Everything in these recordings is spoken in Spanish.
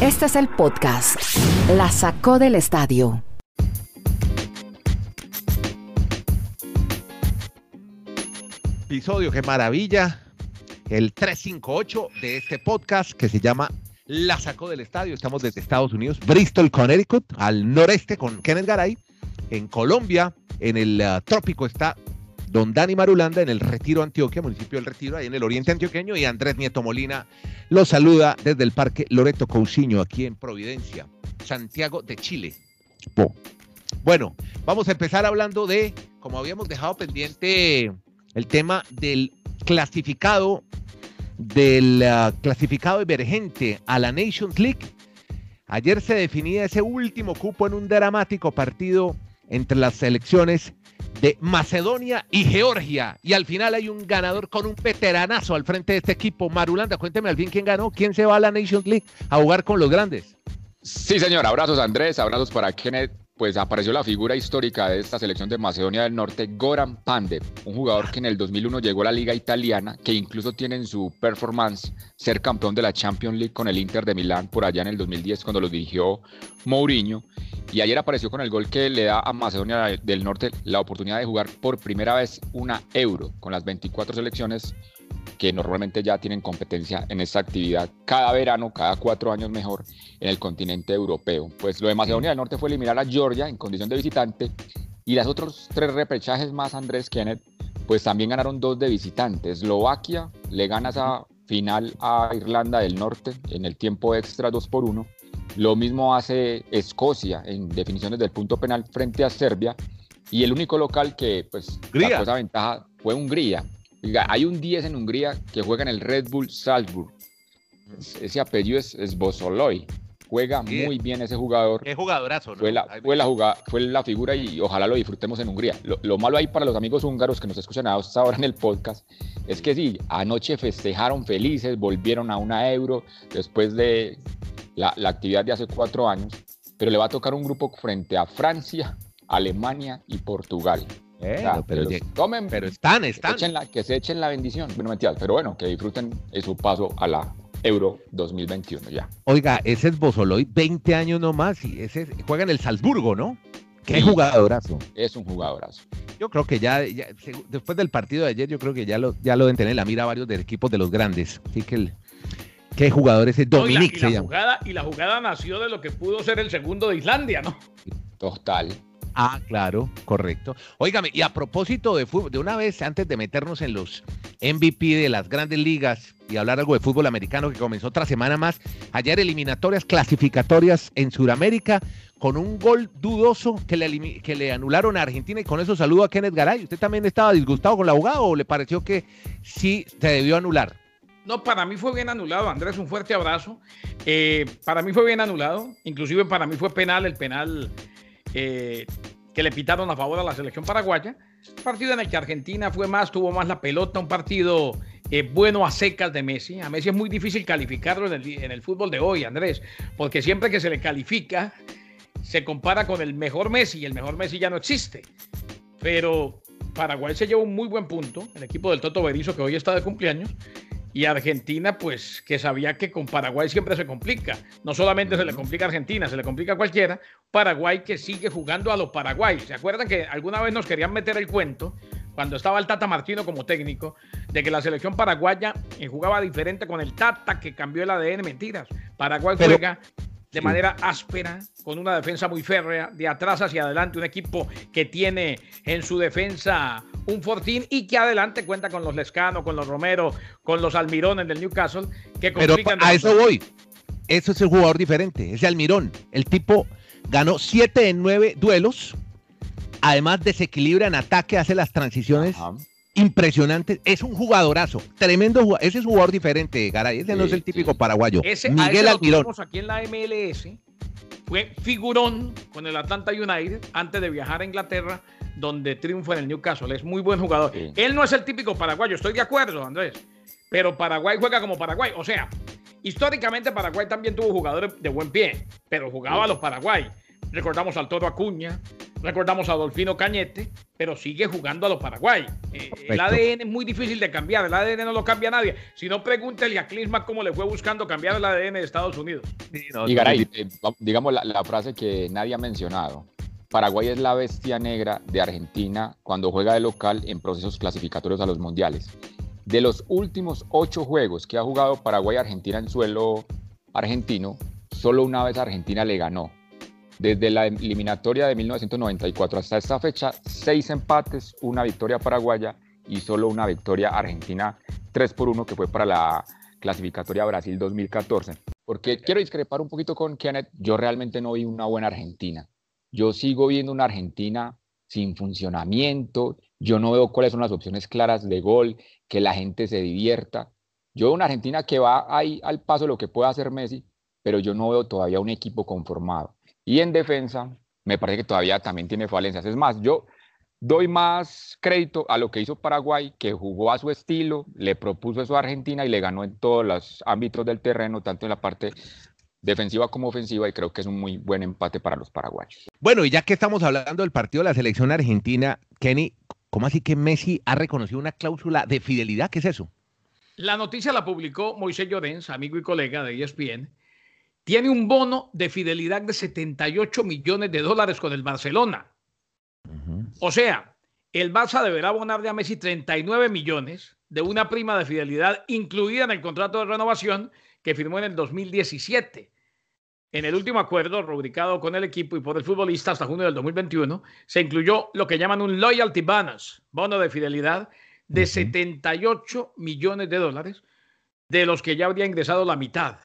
Este es el podcast. La sacó del estadio. Episodio, qué maravilla. El 358 de este podcast que se llama La sacó del estadio. Estamos desde Estados Unidos, Bristol, Connecticut, al noreste con Kenneth Garay. En Colombia, en el uh, trópico está don Dani Marulanda en el Retiro Antioquia, municipio del Retiro, ahí en el oriente antioqueño, y Andrés Nieto Molina lo saluda desde el Parque Loreto Cousiño, aquí en Providencia, Santiago de Chile. Bueno, vamos a empezar hablando de, como habíamos dejado pendiente, el tema del clasificado, del uh, clasificado emergente a la Nations League. Ayer se definía ese último cupo en un dramático partido entre las selecciones de Macedonia y Georgia. Y al final hay un ganador con un veteranazo al frente de este equipo. Marulanda, cuénteme al fin quién ganó, quién se va a la Nations League a jugar con los grandes. Sí, señor. Abrazos, Andrés. Abrazos para Kenneth. Pues apareció la figura histórica de esta selección de Macedonia del Norte, Goran Pandev, un jugador que en el 2001 llegó a la liga italiana, que incluso tiene en su performance ser campeón de la Champions League con el Inter de Milán por allá en el 2010 cuando lo dirigió Mourinho. Y ayer apareció con el gol que le da a Macedonia del Norte la oportunidad de jugar por primera vez una Euro con las 24 selecciones que normalmente ya tienen competencia en esta actividad cada verano, cada cuatro años mejor, en el continente europeo. Pues lo de Macedonia del Norte fue eliminar a Georgia en condición de visitante y las otros tres repechajes más, Andrés Kenneth, pues también ganaron dos de visitante. Eslovaquia le gana esa final a Irlanda del Norte en el tiempo extra 2 por 1 lo mismo hace Escocia en definiciones del punto penal frente a Serbia. Y el único local que pues sacó esa ventaja fue Hungría. Hay un 10 en Hungría que juega en el Red Bull Salzburg. Ese apellido es, es Bosoloy. Juega muy bien ese jugador. Es jugadorazo, Fue la, fue la, jugada, fue la figura y ojalá lo disfrutemos en Hungría. Lo, malo ahí para los amigos húngaros que nos escuchan hasta ahora en el podcast es que sí, anoche festejaron felices, volvieron a una euro después de la, actividad de hace cuatro años, pero le va a tocar un grupo frente a Francia, Alemania y Portugal. Pero, tomen, pero están, están. Que, se echen la bendición, bueno, pero bueno, que disfruten su paso a la Euro 2021 ya. Oiga, ese es Bosoloy, 20 años nomás, y ese juega en el Salzburgo, ¿no? Qué jugadorazo. Es un jugadorazo. Yo creo que ya, después del partido de ayer, yo creo que ya lo, ya lo deben tener en la mira varios de equipos de los grandes. Así que el, ¿Qué jugador ese? Dominic y, la, Jugada, y la jugada nació de lo que pudo ser el segundo de Islandia, ¿no? Total. Ah, claro, correcto. Óigame, y a propósito de fútbol, de una vez antes de meternos en los MVP de las grandes ligas y hablar algo de fútbol americano que comenzó otra semana más, ayer eliminatorias clasificatorias en Sudamérica con un gol dudoso que le, que le anularon a Argentina y con eso saludo a Kenneth Garay. ¿Usted también estaba disgustado con la jugada o le pareció que sí se debió anular? No, para mí fue bien anulado, Andrés, un fuerte abrazo. Eh, para mí fue bien anulado, inclusive para mí fue penal el penal eh, que le pitaron a favor a la selección paraguaya. Partido en el que Argentina fue más, tuvo más la pelota, un partido eh, bueno a secas de Messi. A Messi es muy difícil calificarlo en el, fútbol de hoy, Andrés, porque siempre que se le califica, se compara con el mejor Messi y el mejor Messi ya no existe. Pero Paraguay se lleva un muy buen punto, el equipo del Toto Berizzo que hoy está de cumpleaños, y Argentina, pues que sabía que con Paraguay siempre se complica. No solamente se le complica a Argentina, se le complica a cualquiera. Paraguay que sigue jugando a los Paraguay. ¿Se acuerdan que alguna vez nos querían meter el cuento, cuando estaba el Tata Martino como técnico, de que la selección paraguaya eh, jugaba diferente con el Tata que cambió el ADN? Mentiras. Paraguay juega de manera áspera, con una defensa muy férrea, de atrás hacia adelante, un equipo que tiene en su defensa un Fortín y que adelante cuenta con los Lescano, con los Romero, con los Almirones del Newcastle, que Pero a eso voy. Eso es el jugador diferente, ese Almirón. El tipo ganó 7 en 9 duelos, además desequilibra en ataque, hace las transiciones impresionantes. Es un jugadorazo, tremendo jugador. Ese es un jugador diferente, Garay. Ese no es el típico paraguayo. Miguel Almirón. aquí en la MLS fue figurón con el Atlanta United antes de viajar a Inglaterra, donde triunfa en el Newcastle. Es muy buen jugador. Él no es el típico paraguayo, estoy de acuerdo, Andrés. Pero Paraguay juega como Paraguay. O sea, históricamente Paraguay también tuvo jugadores de buen pie, pero jugaba a los Paraguay. Recordamos al Toro Acuña, Recordamos a Adolfino Cañete, pero sigue jugando a los Paraguay. Eh, el ADN es muy difícil de cambiar, el ADN no lo cambia nadie. Si no, pregúntele a Clisma cómo le fue buscando cambiar el ADN de Estados Unidos. y Garay, eh, digamos la, frase que nadie ha mencionado. Paraguay es la bestia negra de Argentina cuando juega de local en procesos clasificatorios a los mundiales. De los últimos ocho juegos que ha jugado Paraguay-Argentina en suelo argentino, solo una vez Argentina le ganó. Desde la eliminatoria de 1994 hasta esta fecha, seis empates, una victoria paraguaya y solo una victoria argentina 3 por 1 que fue para la clasificatoria Brasil 2014. Porque quiero discrepar un poquito con Kenneth, yo realmente no vi una buena Argentina. Yo sigo viendo una Argentina sin funcionamiento, yo no veo cuáles son las opciones claras de gol, que la gente se divierta. Yo veo una Argentina que va ahí al paso de lo que puede hacer Messi, pero yo no veo todavía un equipo conformado. Y en defensa, me parece que todavía también tiene falencias. Es más, yo doy más crédito a lo que hizo Paraguay, que jugó a su estilo, le propuso eso a Argentina y le ganó en todos los ámbitos del terreno, tanto en la parte defensiva como ofensiva, y creo que es un muy buen empate para los paraguayos. Bueno, y ya que estamos hablando del partido de la selección argentina, Kenny, ¿cómo así que Messi ha reconocido una cláusula de fidelidad? ¿Qué es eso? La noticia la publicó Moisés Llorens, amigo y colega de ESPN, tiene un bono de fidelidad de 78 millones de dólares con el Barcelona. O sea, el Barça deberá abonarle a Messi 39 millones de una prima de fidelidad incluida en el contrato de renovación que firmó en el 2017. En el último acuerdo rubricado con el equipo y por el futbolista hasta junio del 2021, se incluyó lo que llaman un loyalty bonus, bono de fidelidad de 78 millones de dólares, de los que ya habría ingresado la mitad.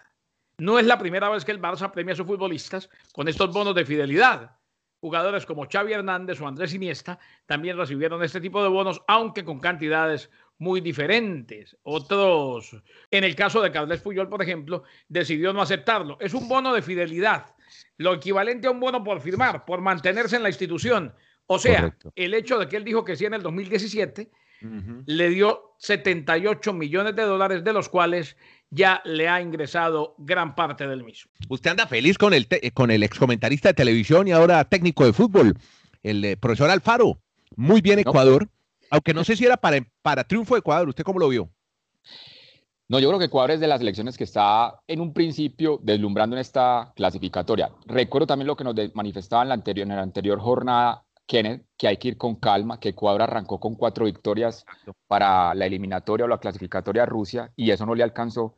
No es la primera vez que el Barça premia a sus futbolistas con estos bonos de fidelidad. Jugadores como Xavi Hernández o Andrés Iniesta también recibieron este tipo de bonos, aunque con cantidades muy diferentes. Otros, en el caso de Carles Puyol, por ejemplo, decidió no aceptarlo. Es un bono de fidelidad, lo equivalente a un bono por firmar, por mantenerse en la institución. O sea, el hecho de que él dijo que sí en el 2017 le dio 78 millones de dólares, de los cuales ya le ha ingresado gran parte del mismo. Usted anda feliz con el, con el excomentarista de televisión y ahora técnico de fútbol, el eh, profesor Alfaro. Muy bien Ecuador, aunque no sé si era para, para triunfo de Ecuador. ¿Usted cómo lo vio? No, yo creo que Ecuador es de las elecciones que está en un principio deslumbrando en esta clasificatoria. Recuerdo también lo que nos manifestaba en la anterior, en la anterior jornada Kenneth, que hay que ir con calma, que Ecuador arrancó con cuatro victorias para la eliminatoria o la clasificatoria a Rusia y eso no le alcanzó.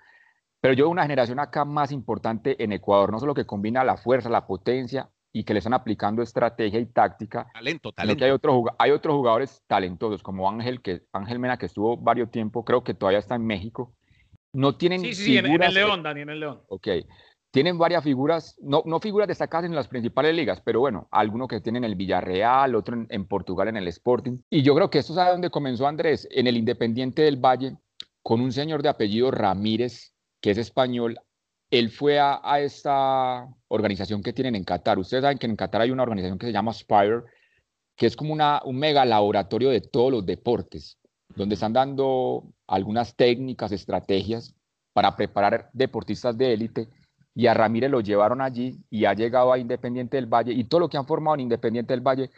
Pero yo veo una generación acá más importante en Ecuador, no solo que combina la fuerza, la potencia y que le están aplicando estrategia y táctica. Talento, talento. Que hay, otro, hay otros jugadores talentosos, como Ángel, que, Ángel Mena, que estuvo varios tiempo, creo que todavía está en México. No tienen. Sí, sí, en, el León, Dani, en el León. Ok tienen varias figuras, no, no figuras destacadas en las principales ligas, pero bueno, algunos que tienen el Villarreal, otro en, Portugal en el Sporting. Y yo creo que esto es a donde comenzó Andrés, en el Independiente del Valle, con un señor de apellido Ramírez, que es español. Él fue a, esta organización que tienen en Qatar. Ustedes saben que en Qatar hay una organización que se llama Spire, que es como un mega laboratorio de todos los deportes, donde están dando algunas técnicas, estrategias para preparar deportistas de élite y a Ramírez lo llevaron allí y ha llegado a Independiente del Valle y todo lo que han formado en Independiente del Valle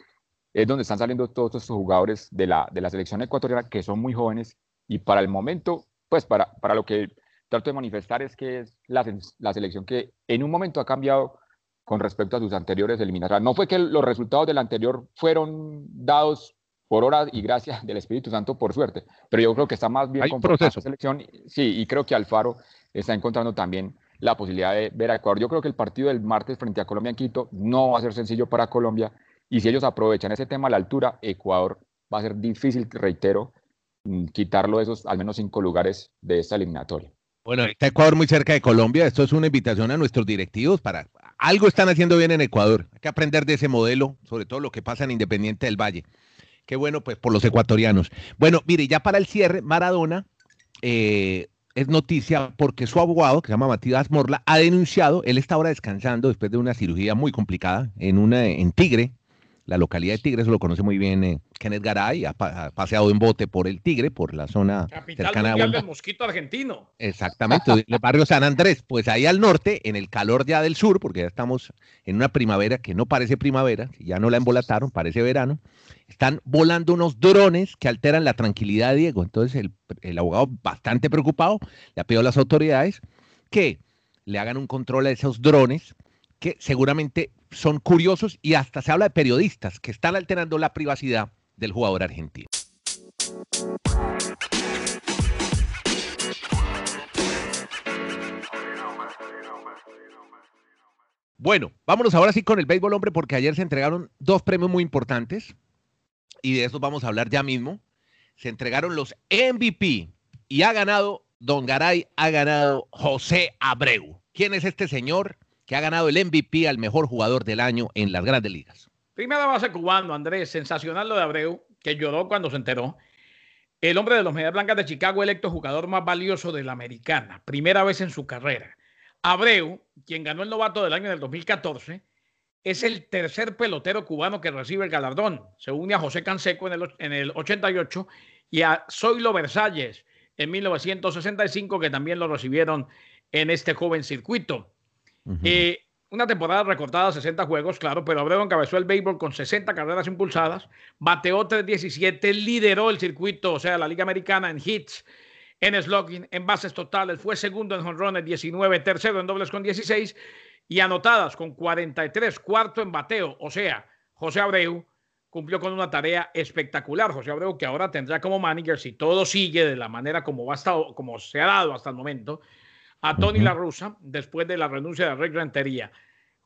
es donde están saliendo todos estos jugadores de la, de la selección ecuatoriana que son muy jóvenes y para el momento, pues para, para lo que trato de manifestar es que es la, la selección que en un momento ha cambiado con respecto a sus anteriores eliminatorias. No fue que los resultados del anterior fueron dados por hora y gracias del Espíritu Santo por suerte, pero yo creo que está más bien con la selección. Sí, y creo que Alfaro está encontrando también la posibilidad de ver a Ecuador. Yo creo que el partido del martes frente a Colombia en Quito no va a ser sencillo para Colombia y si ellos aprovechan ese tema a la altura, Ecuador va a ser difícil, reitero, mm, quitarlo de esos al menos cinco lugares de esta eliminatoria. Bueno, está Ecuador muy cerca de Colombia. Esto es una invitación a nuestros directivos para algo están haciendo bien en Ecuador. Hay que aprender de ese modelo, sobre todo lo que pasa en Independiente del Valle. Qué bueno, pues por los ecuatorianos. Bueno, mire, ya para el cierre, Maradona eh, es noticia porque su abogado, que se llama Matías Morla, ha denunciado, él está ahora descansando después de una cirugía muy complicada en, una, en Tigre, la localidad de Tigre, eso lo conoce muy bien eh, Kenneth Garay, ha, paseado en bote por el Tigre, por la zona Capital cercana mundial del mosquito argentino. Exactamente, el barrio San Andrés, pues ahí al norte, en el calor ya del sur, porque ya estamos en una primavera que no parece primavera, ya no la embolataron, parece verano, están volando unos drones que alteran la tranquilidad de Diego. Entonces el, el abogado, bastante preocupado, le ha pedido a las autoridades que le hagan un control a esos drones que seguramente son curiosos y hasta se habla de periodistas que están alterando la privacidad del jugador argentino. Bueno, vámonos ahora sí con el béisbol, hombre, porque ayer se entregaron dos premios muy importantes y de eso vamos a hablar ya mismo. Se entregaron los MVP y ha ganado, Don Garay, ha ganado José Abreu. ¿Quién es este señor? Que ha ganado el MVP al mejor jugador del año en las grandes ligas. Primera base cubano, Andrés, sensacional lo de Abreu, que lloró cuando se enteró. El hombre de los Medias Blancas de Chicago, electo jugador más valioso de la americana, primera vez en su carrera. Abreu, quien ganó el novato del año del 2014, es el tercer pelotero cubano que recibe el galardón. Se une a José Canseco en el, en el 88 y a Zoilo Versalles en 1965, que también lo recibieron en este joven circuito. Eh, una temporada recortada, 60 juegos, claro, pero Abreu encabezó el béisbol con 60 carreras impulsadas, bateó 317, lideró el circuito, o sea, la Liga Americana en hits, en slugging, en bases totales, fue segundo en jonrones 19, tercero en dobles con 16 y anotadas con 43, cuarto en bateo, o sea, José Abreu cumplió con una tarea espectacular. José Abreu, que ahora tendrá como manager, si todo sigue de la manera como, va como se ha dado hasta el momento, a Tony La Russa después de la renuncia de Rick Rentería.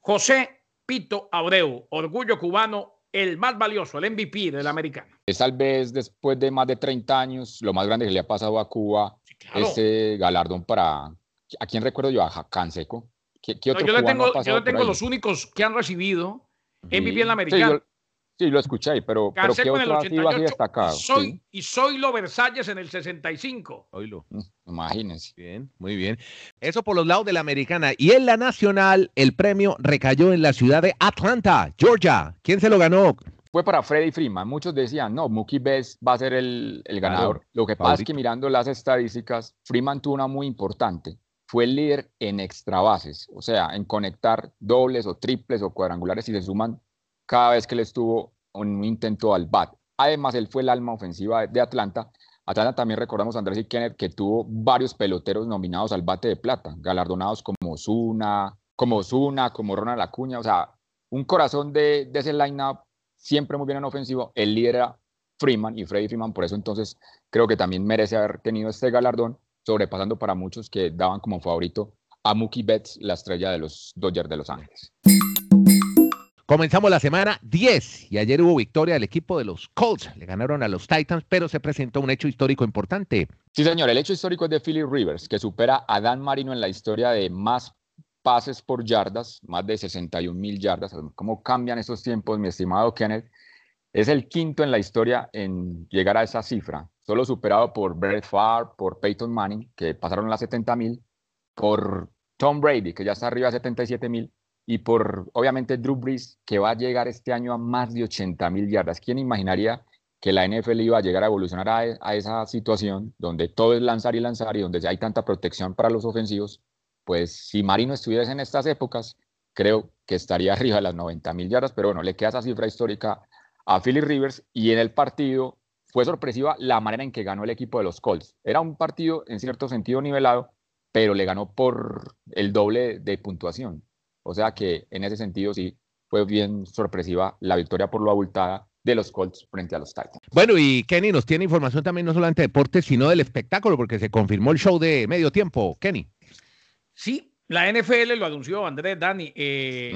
José Pito Abreu, orgullo cubano, el más valioso, el MVP del americano. Es tal vez después de más de 30 años lo más grande que le ha pasado a Cuba ese galardón para, ¿a quién recuerdo yo? A Canseco. ¿Qué, yo le tengo, yo le tengo los únicos que han recibido MVP en la americana. Sí, lo escuché, pero, pero ¿qué otro así destacado? Soy, Y soy lo Versalles en el 65. Oílo. Mm, imagínense. Bien, muy bien. Eso por los lados de la americana. Y en la nacional, el premio recayó en la ciudad de Atlanta, Georgia. ¿Quién se lo ganó? Fue para Freddy Freeman. Muchos decían, no, Mookie Betts va a ser el, el ganador. Lo que pasa es que mirando las estadísticas, Freeman tuvo una muy importante. Fue el líder en extra bases, o sea, en conectar dobles o triples o cuadrangulares y se suman cada vez que él estuvo en un intento al bat. Además, él fue el alma ofensiva de Atlanta. Atlanta también recordamos a Andrés y Kenneth que tuvo varios peloteros nominados al bate de plata, galardonados como Zuna, como Zuna, como Ronald Acuña, o sea, un corazón de, ese line-up siempre muy bien en ofensivo. El líder Freeman y Freddy Freeman, por eso entonces creo que también merece haber tenido este galardón, sobrepasando para muchos que daban como favorito a Mookie Betts, la estrella de los Dodgers de Los Ángeles. Comenzamos la semana 10 y ayer hubo victoria del equipo de los Colts. Le ganaron a los Titans, pero se presentó un hecho histórico importante. Sí, señor. El hecho histórico es de Philip Rivers, que supera a Dan Marino en la historia de más pases por yardas, más de 61 mil yardas. ¿Cómo cambian esos tiempos, mi estimado Kenneth? Es el quinto en la historia en llegar a esa cifra, solo superado por Brett Favre, por Peyton Manning, que pasaron las 70 mil, por Tom Brady, que ya está arriba de 77 mil, y por, obviamente, Drew Brees, que va a llegar este año a más de 80 mil yardas. ¿Quién imaginaría que la NFL iba a llegar a evolucionar a, esa situación donde todo es lanzar y lanzar y donde hay tanta protección para los ofensivos? Pues si Marino estuviese en estas épocas, creo que estaría arriba de las 90 mil yardas, pero bueno, le queda esa cifra histórica a Philip Rivers y en el partido fue sorpresiva la manera en que ganó el equipo de los Colts. Era un partido en cierto sentido nivelado, pero le ganó por el doble de puntuación. O sea que en ese sentido sí fue bien sorpresiva la victoria por lo abultada de los Colts frente a los Titans. Bueno, y Kenny nos tiene información también no solamente de deportes, sino del espectáculo, porque se confirmó el show de medio tiempo. Kenny. Sí, la NFL lo anunció Andrés Dani. Eh,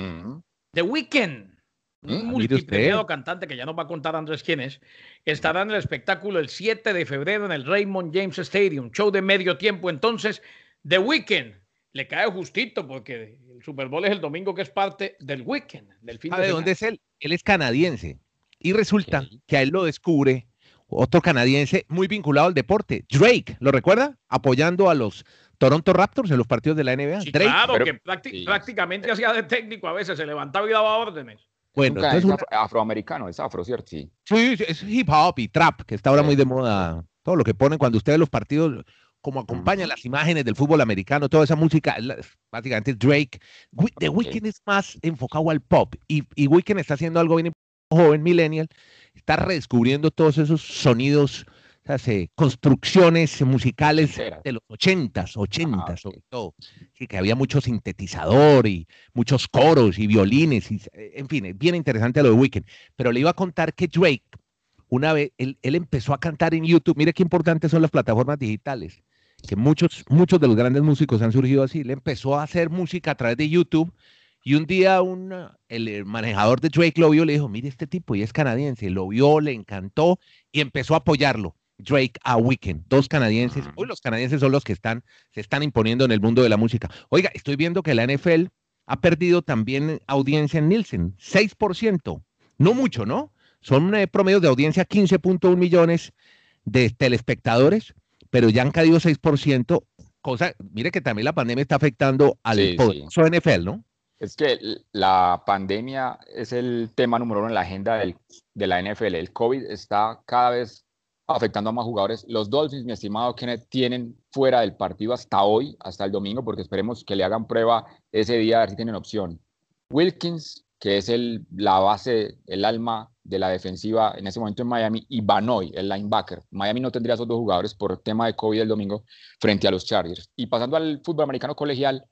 The Weeknd, un mm, multipremiado cantante que ya nos va a contar Andrés quién es, estará en el espectáculo el 7 de febrero en el Raymond James Stadium, show de medio tiempo. Entonces, The Weeknd le cae justito porque el Super Bowl es el domingo que es parte del weekend, del fin de, de dónde es él? Él es canadiense. Y resulta que a él lo descubre otro canadiense muy vinculado al deporte, Drake, ¿lo recuerda? Apoyando a los Toronto Raptors en los partidos de la NBA. claro, que prácticamente hacía de técnico a veces, se levantaba y daba órdenes. Bueno, canadiense una- afro- afroamericano, es afro, ¿cierto? Sí. Sí, sí, es hip hop y trap, que está ahora Sí. muy de moda. Todo lo que ponen cuando ustedes los partidos, como acompañan las imágenes del fútbol americano, toda esa música, básicamente Drake. The Weeknd es más enfocado al pop y, y Weeknd está haciendo algo bien joven, millennial, está redescubriendo todos esos sonidos, se- construcciones musicales de los ochentas, ochentas Ah, ok. sobre todo. Sí, que había mucho sintetizador y muchos coros y violines, y, en fin, es bien interesante lo de Weeknd. Pero le iba a contar que Drake, una vez, él, él empezó a cantar en YouTube. Mire qué importantes son las plataformas digitales, que muchos, muchos de los grandes músicos han surgido así. Él empezó a hacer música a través de YouTube y un día un, el, manejador de Drake lo vio y le dijo, mire este tipo, y es canadiense. Lo vio, le encantó y empezó a apoyarlo. Drake a Weekend, dos canadienses. Hoy los canadienses son los que están, se están imponiendo en el mundo de la música. Oiga, estoy viendo que la NFL ha perdido también audiencia en Nielsen, 6%. No mucho, ¿no? Son eh, promedios de audiencia 15.1 millones de telespectadores, pero ya han caído 6%, cosa, mire que también la pandemia está afectando al Sí, sí. poderoso NFL, ¿no? Es que la pandemia es el tema número uno en la agenda del- de la NFL. El COVID está cada vez afectando a más jugadores. Los Dolphins, mi estimado Kenneth, tienen fuera del partido hasta hoy, hasta el domingo, porque esperemos que le hagan prueba ese día a ver si tienen opción. Wilkins, que es el, la base, el alma de la defensiva en ese momento en Miami, y Banoy, el linebacker. Miami no tendría esos dos jugadores por tema de COVID el domingo frente a los Chargers. Y pasando al fútbol americano colegial,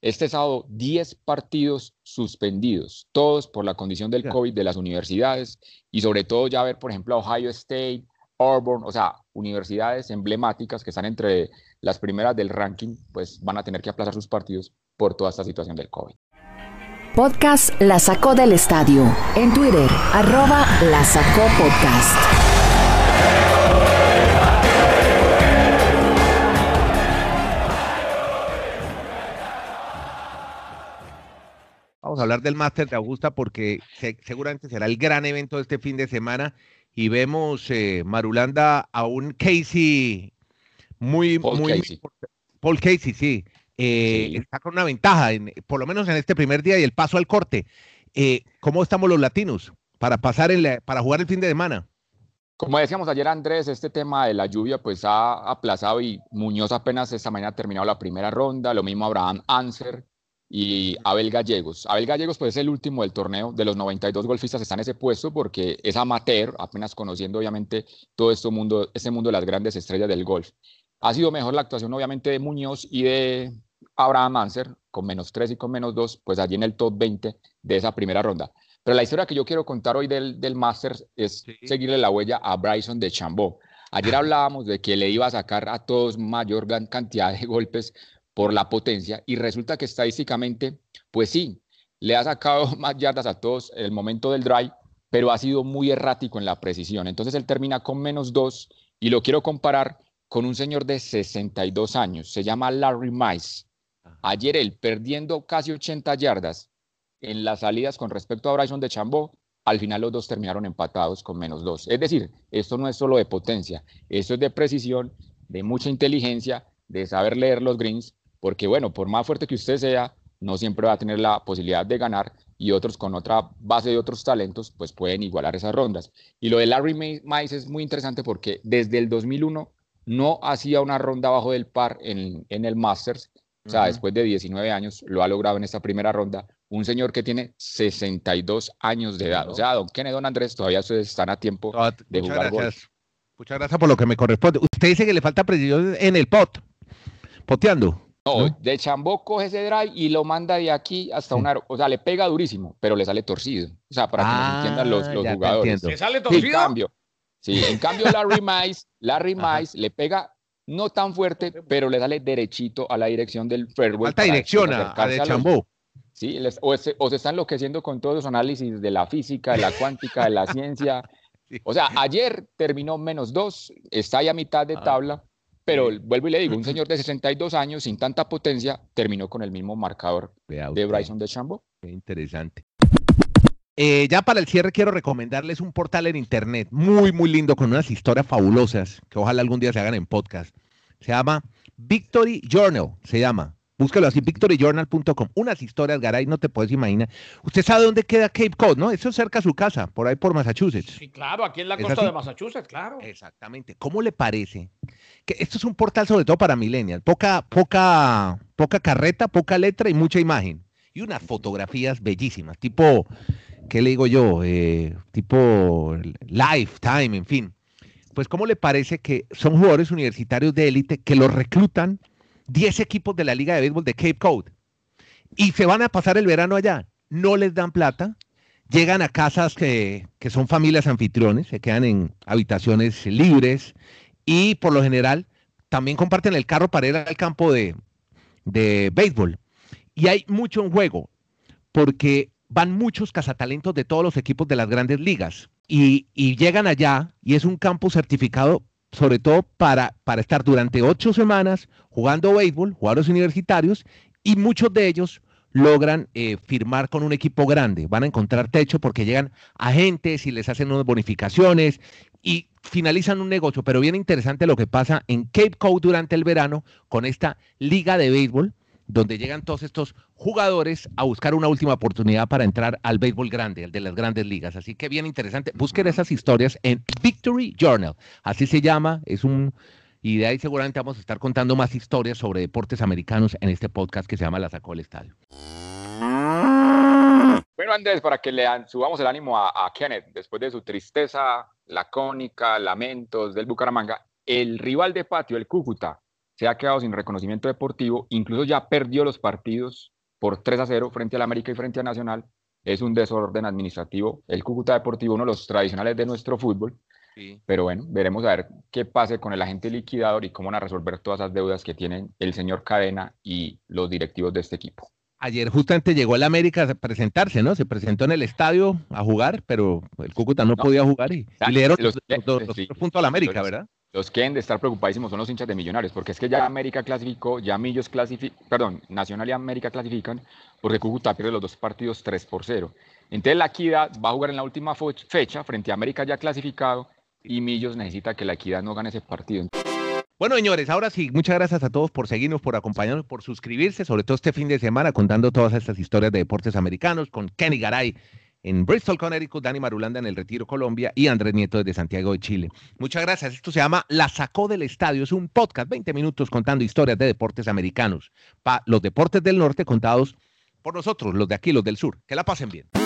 este sábado 10 partidos suspendidos, todos por la condición del. COVID de las universidades y sobre todo ya ver, por ejemplo, a Ohio State, Auburn, o sea, universidades emblemáticas que están entre las primeras del ranking, pues van a tener que aplazar sus partidos por toda esta situación del COVID. Podcast La Sacó del Estadio. En Twitter, arroba La Sacó Podcast. Vamos a hablar del Máster de Augusta porque se- seguramente será el gran evento de este fin de semana y vemos eh, Marulanda a un Casey muy, Paul muy Casey. Paul Casey, sí. Eh, Sí. Está con una ventaja, en- por lo menos en este primer día y el paso al corte. Eh, ¿Cómo estamos los latinos para pasar para jugar el fin de semana? Como decíamos ayer, Andrés, este tema de la lluvia pues ha aplazado y Muñoz apenas esta mañana ha terminado la primera ronda, lo mismo Abraham Anser y Abel Gallegos. Abel Gallegos pues es el último del torneo, de los 92 golfistas está en ese puesto porque es amateur, apenas conociendo obviamente todo este mundo, este mundo de las grandes estrellas del golf. Ha sido mejor la actuación obviamente de Muñoz y de Abraham Anser, con menos 3 y con menos 2, pues allí en el top 20 de esa primera ronda. Pero la historia que yo quiero contar hoy del, del Masters es Sí. seguirle la huella a Bryson de Chambó. Ayer hablábamos de que le iba a sacar a todos mayor cantidad de golpes por la potencia y resulta que estadísticamente, pues sí, le ha sacado más yardas a todos en el momento del drive, pero ha sido muy errático en la precisión. Entonces él termina con menos dos y lo quiero comparar con un señor de 62 años, se llama Larry Mice. Ayer él perdiendo casi 80 yardas en las salidas con respecto a Bryson de Chambó, al final los dos terminaron empatados con menos dos. Es decir, esto no es solo de potencia, esto es de precisión, de mucha inteligencia, de saber leer los greens, porque bueno, por más fuerte que usted sea, no siempre va a tener la posibilidad de ganar y otros con otra base de otros talentos, pues pueden igualar esas rondas. Y lo de Larry Mice es muy interesante porque desde el 2001 no hacía una ronda bajo del par en, en el Masters, o sea, después de 19 años lo ha logrado en esta primera ronda. Un señor que tiene 62 años de edad. O sea, don Kennedy, don Andrés, todavía ustedes están a tiempo. De muchas jugar golf. gracias. Muchas gracias por lo que me corresponde. Usted dice que le falta precisión en el pot, poteando. No, ¿no? de Chambó coge ese drive y lo manda de aquí hasta Sí. una. O sea, le pega durísimo, pero le sale torcido. O sea, para que nos entiendan los, Ah, los jugadores. ¿Se sale Sí, torcido? cambio, sí, en cambio Larry Mice, Larry. Mice le pega no tan fuerte, pero le sale derechito a la dirección del fairway. Para dirección a, a de Chambó. Sí, les- o, se, o se está enloqueciendo con todos los análisis de la física, de la cuántica, de la ciencia. Sí. O sea, ayer terminó menos dos, está ahí a mitad de Ah, tabla, pero vuelvo y le digo, un señor de 62 años sin tanta potencia terminó con el mismo marcador de. Bryson de Chambo. Qué interesante. Eh, ya para el cierre quiero recomendarles un portal en internet muy, muy lindo con unas historias fabulosas que ojalá algún día se hagan en podcast. Se llama Victory Journal, se llama Búsquelo así, victoryjournal.com. Unas historias, Garay, no te puedes imaginar. Usted sabe dónde queda Cape Cod, ¿no? Eso es cerca de su casa, por ahí por Massachusetts. Sí, claro, aquí en la costa de Massachusetts, claro. Exactamente. ¿Cómo le parece? Que esto es un portal sobre todo para millennials. Poca, poca, poca carreta, poca letra y mucha imagen. Y unas fotografías bellísimas, tipo, ¿qué le digo yo? Eh, tipo Lifetime, en fin. Pues, ¿cómo le parece que son jugadores universitarios de élite que los reclutan 10 equipos de la Liga de Béisbol de Cape Cod y se van a pasar el verano allá? No les dan plata, llegan a casas que, son familias anfitriones, se quedan en habitaciones libres y por lo general también comparten el carro para ir al campo de, de béisbol. Y hay mucho en juego, porque van muchos cazatalentos de todos los equipos de las grandes ligas y, llegan allá y es un campo certificado sobre todo para, para estar durante ocho semanas jugando béisbol, jugadores universitarios, y muchos de ellos logran eh, firmar con un equipo grande. Van a encontrar techo porque llegan agentes y les hacen unas bonificaciones y finalizan un negocio. Pero bien interesante lo que pasa en Cape Cod durante el verano con esta liga de béisbol donde llegan todos estos jugadores a buscar una última oportunidad para entrar al béisbol grande, el de las grandes ligas. Así que bien interesante. Busquen esas historias en Victory Journal. Así se llama. Es un. Y de ahí seguramente vamos a estar contando más historias sobre deportes americanos en este podcast que se llama La Sacó el Estadio. Bueno, Andrés, para que le subamos el ánimo a, a Kenneth, después de su tristeza lacónica, lamentos del Bucaramanga, el rival de patio, el Cúcuta, se ha quedado sin reconocimiento deportivo, incluso ya perdió los partidos por 3 a 0 frente al América y frente a Nacional. Es un desorden administrativo. El Cúcuta Deportivo, uno de los tradicionales de nuestro fútbol. Pero bueno, veremos a ver qué pase con el agente liquidador y cómo van a resolver todas esas deudas que tienen el señor Cadena y los directivos de este equipo. Ayer justamente llegó el América a presentarse, ¿no? Se presentó en el estadio a jugar, pero el Cúcuta no, podía jugar y, le dieron los, puntos al América, ¿verdad? Los que deben de estar preocupadísimos son los hinchas de Millonarios, porque es que ya América clasificó, ya Millos clasificó, perdón, Nacional y América clasifican, porque Cúcuta pierde los dos partidos 3 por 0. Entonces la Equidad va a jugar en la última fecha frente a América ya clasificado y Millos necesita que la Equidad no gane ese partido. Bueno, señores, ahora sí, muchas gracias a todos por seguirnos, por acompañarnos, por suscribirse, sobre todo este fin de semana contando todas estas historias de deportes americanos con Kenny Garay en Bristol, Connecticut, Dani Marulanda en el Retiro, Colombia y Andrés Nieto desde Santiago de Chile. Muchas gracias. Esto se llama La Sacó del Estadio. Es un podcast, 20 minutos contando historias de deportes americanos. para los deportes del norte contados por nosotros, los de aquí, los del sur. Que la pasen bien.